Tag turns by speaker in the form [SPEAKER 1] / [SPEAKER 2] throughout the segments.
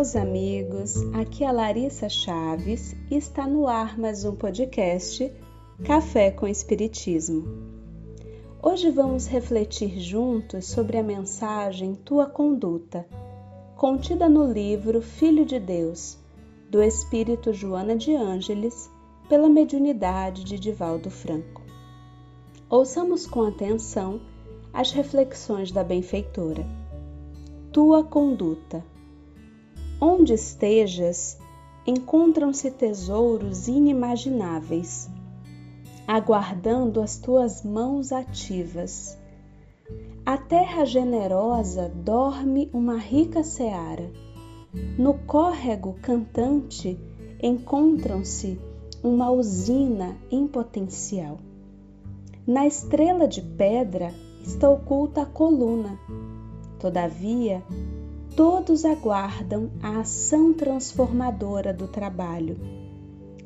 [SPEAKER 1] meus amigos. Aqui é Larissa Chaves e está no ar mais um podcast Café com Espiritismo. Hoje vamos refletir juntos sobre a mensagem Tua Conduta, contida no livro Filho de Deus, do Espírito Joana de Ângeles, pela mediunidade de Divaldo Franco. Ouçamos com atenção as reflexões da benfeitora. Tua conduta. Onde estejas, encontram-se tesouros inimagináveis, aguardando as tuas mãos ativas. A terra generosa dorme uma rica seara. No córrego cantante encontram-se uma usina em potencial. Na estrela de pedra está oculta a coluna. Todavia, todos aguardam a ação transformadora do trabalho.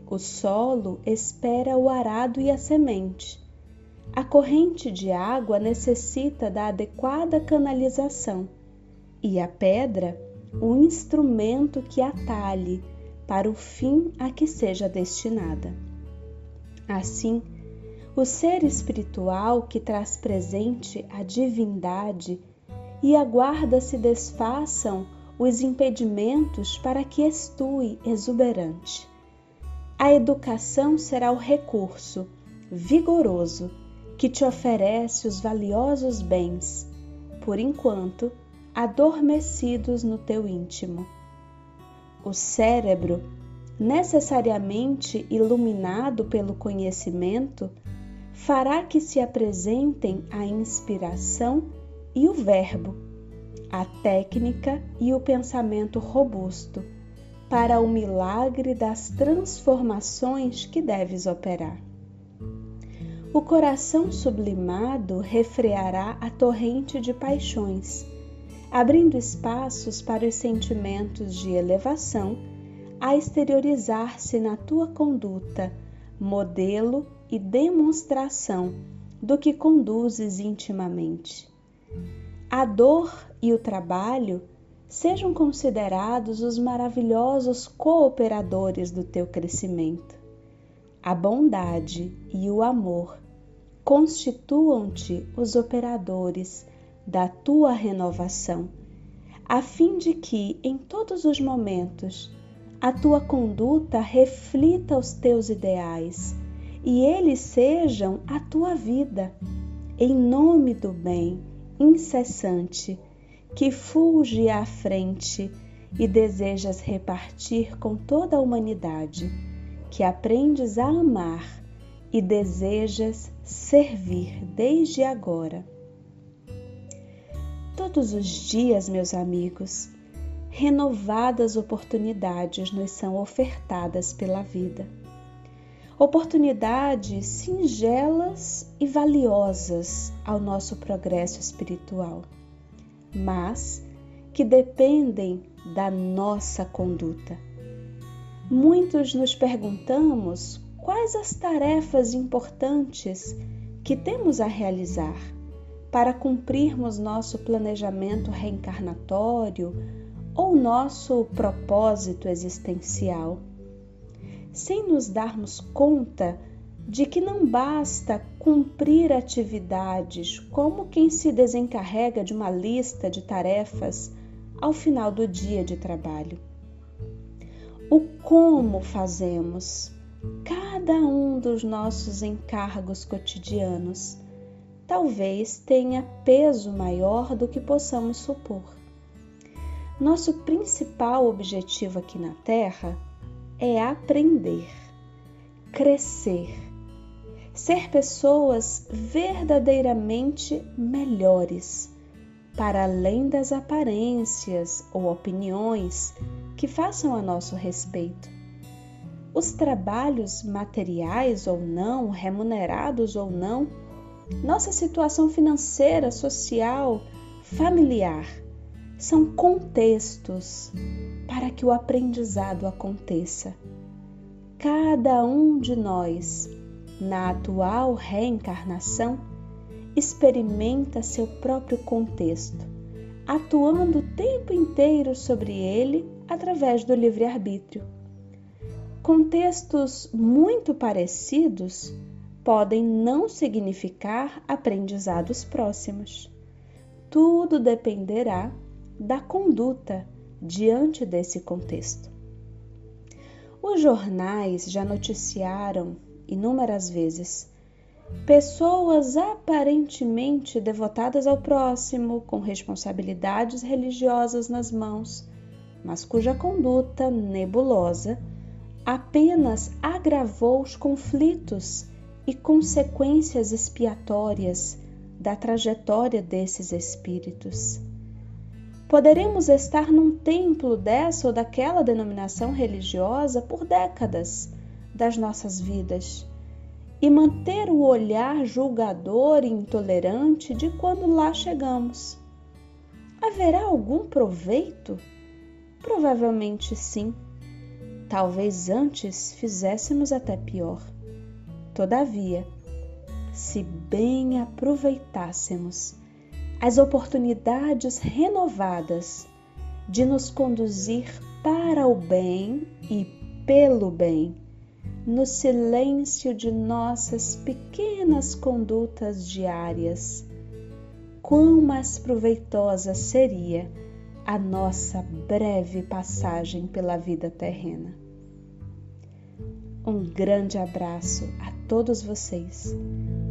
[SPEAKER 1] O solo espera o arado e a semente. A corrente de água necessita da adequada canalização e a pedra o instrumento que atalhe para o fim a que seja destinada. Assim, o ser espiritual que traz presente a divindade e aguarda se desfaçam os impedimentos para que estue exuberante. A educação será o recurso vigoroso que te oferece os valiosos bens, por enquanto adormecidos no teu íntimo. O cérebro, necessariamente iluminado pelo conhecimento, fará que se apresentem a inspiração e o verbo, a técnica e o pensamento robusto para o milagre das transformações que deves operar. O coração sublimado refreará a torrente de paixões, abrindo espaços para os sentimentos de elevação a exteriorizar-se na tua conduta, modelo e demonstração do que conduzes intimamente. A dor e o trabalho sejam considerados os maravilhosos cooperadores do teu crescimento. A bondade e o amor constituam-te os operadores da tua renovação, a fim de que, em todos os momentos, a tua conduta reflita os teus ideais e eles sejam a tua vida, em nome do bem incessante que fulge à frente e desejas repartir com toda a humanidade, que aprendes a amar e desejas servir desde agora. Todos os dias, meus amigos, renovadas oportunidades nos são ofertadas pela vida oportunidades singelas e valiosas ao nosso progresso espiritual, mas que dependem da nossa conduta. Muitos nos perguntamos quais as tarefas importantes que temos a realizar para cumprirmos nosso planejamento reencarnatório ou nosso propósito existencial sem nos darmos conta de que não basta cumprir atividades como quem se desencarrega de uma lista de tarefas ao final do dia de trabalho. O como fazemos cada um dos nossos encargos cotidianos talvez tenha peso maior do que possamos supor. Nosso principal objetivo aqui na Terra é aprender, crescer, ser pessoas verdadeiramente melhores, para além das aparências ou opiniões que façam a nosso respeito. Os trabalhos materiais ou não, remunerados ou não, nossa situação financeira, social, familiar, são contextos para que o aprendizado aconteça. Cada um de nós, na atual reencarnação, experimenta seu próprio contexto, atuando o tempo inteiro sobre ele através do livre-arbítrio. Contextos muito parecidos podem não significar aprendizados próximos. Tudo dependerá da conduta diante desse contexto. Os jornais já noticiaram inúmeras vezes pessoas aparentemente devotadas ao próximo, com responsabilidades religiosas nas mãos, mas cuja conduta nebulosa apenas agravou os conflitos e consequências expiatórias da trajetória desses espíritos. Poderemos estar num templo dessa ou daquela denominação religiosa por décadas das nossas vidas e manter o olhar julgador e intolerante de quando lá chegamos. Haverá algum proveito? Provavelmente sim. Talvez antes fizéssemos até pior. Todavia, se bem aproveitássemos as oportunidades renovadas de nos conduzir para o bem e pelo bem, no silêncio de nossas pequenas condutas diárias, quão mais proveitosa seria a nossa breve passagem pela vida terrena. Um grande abraço a todos vocês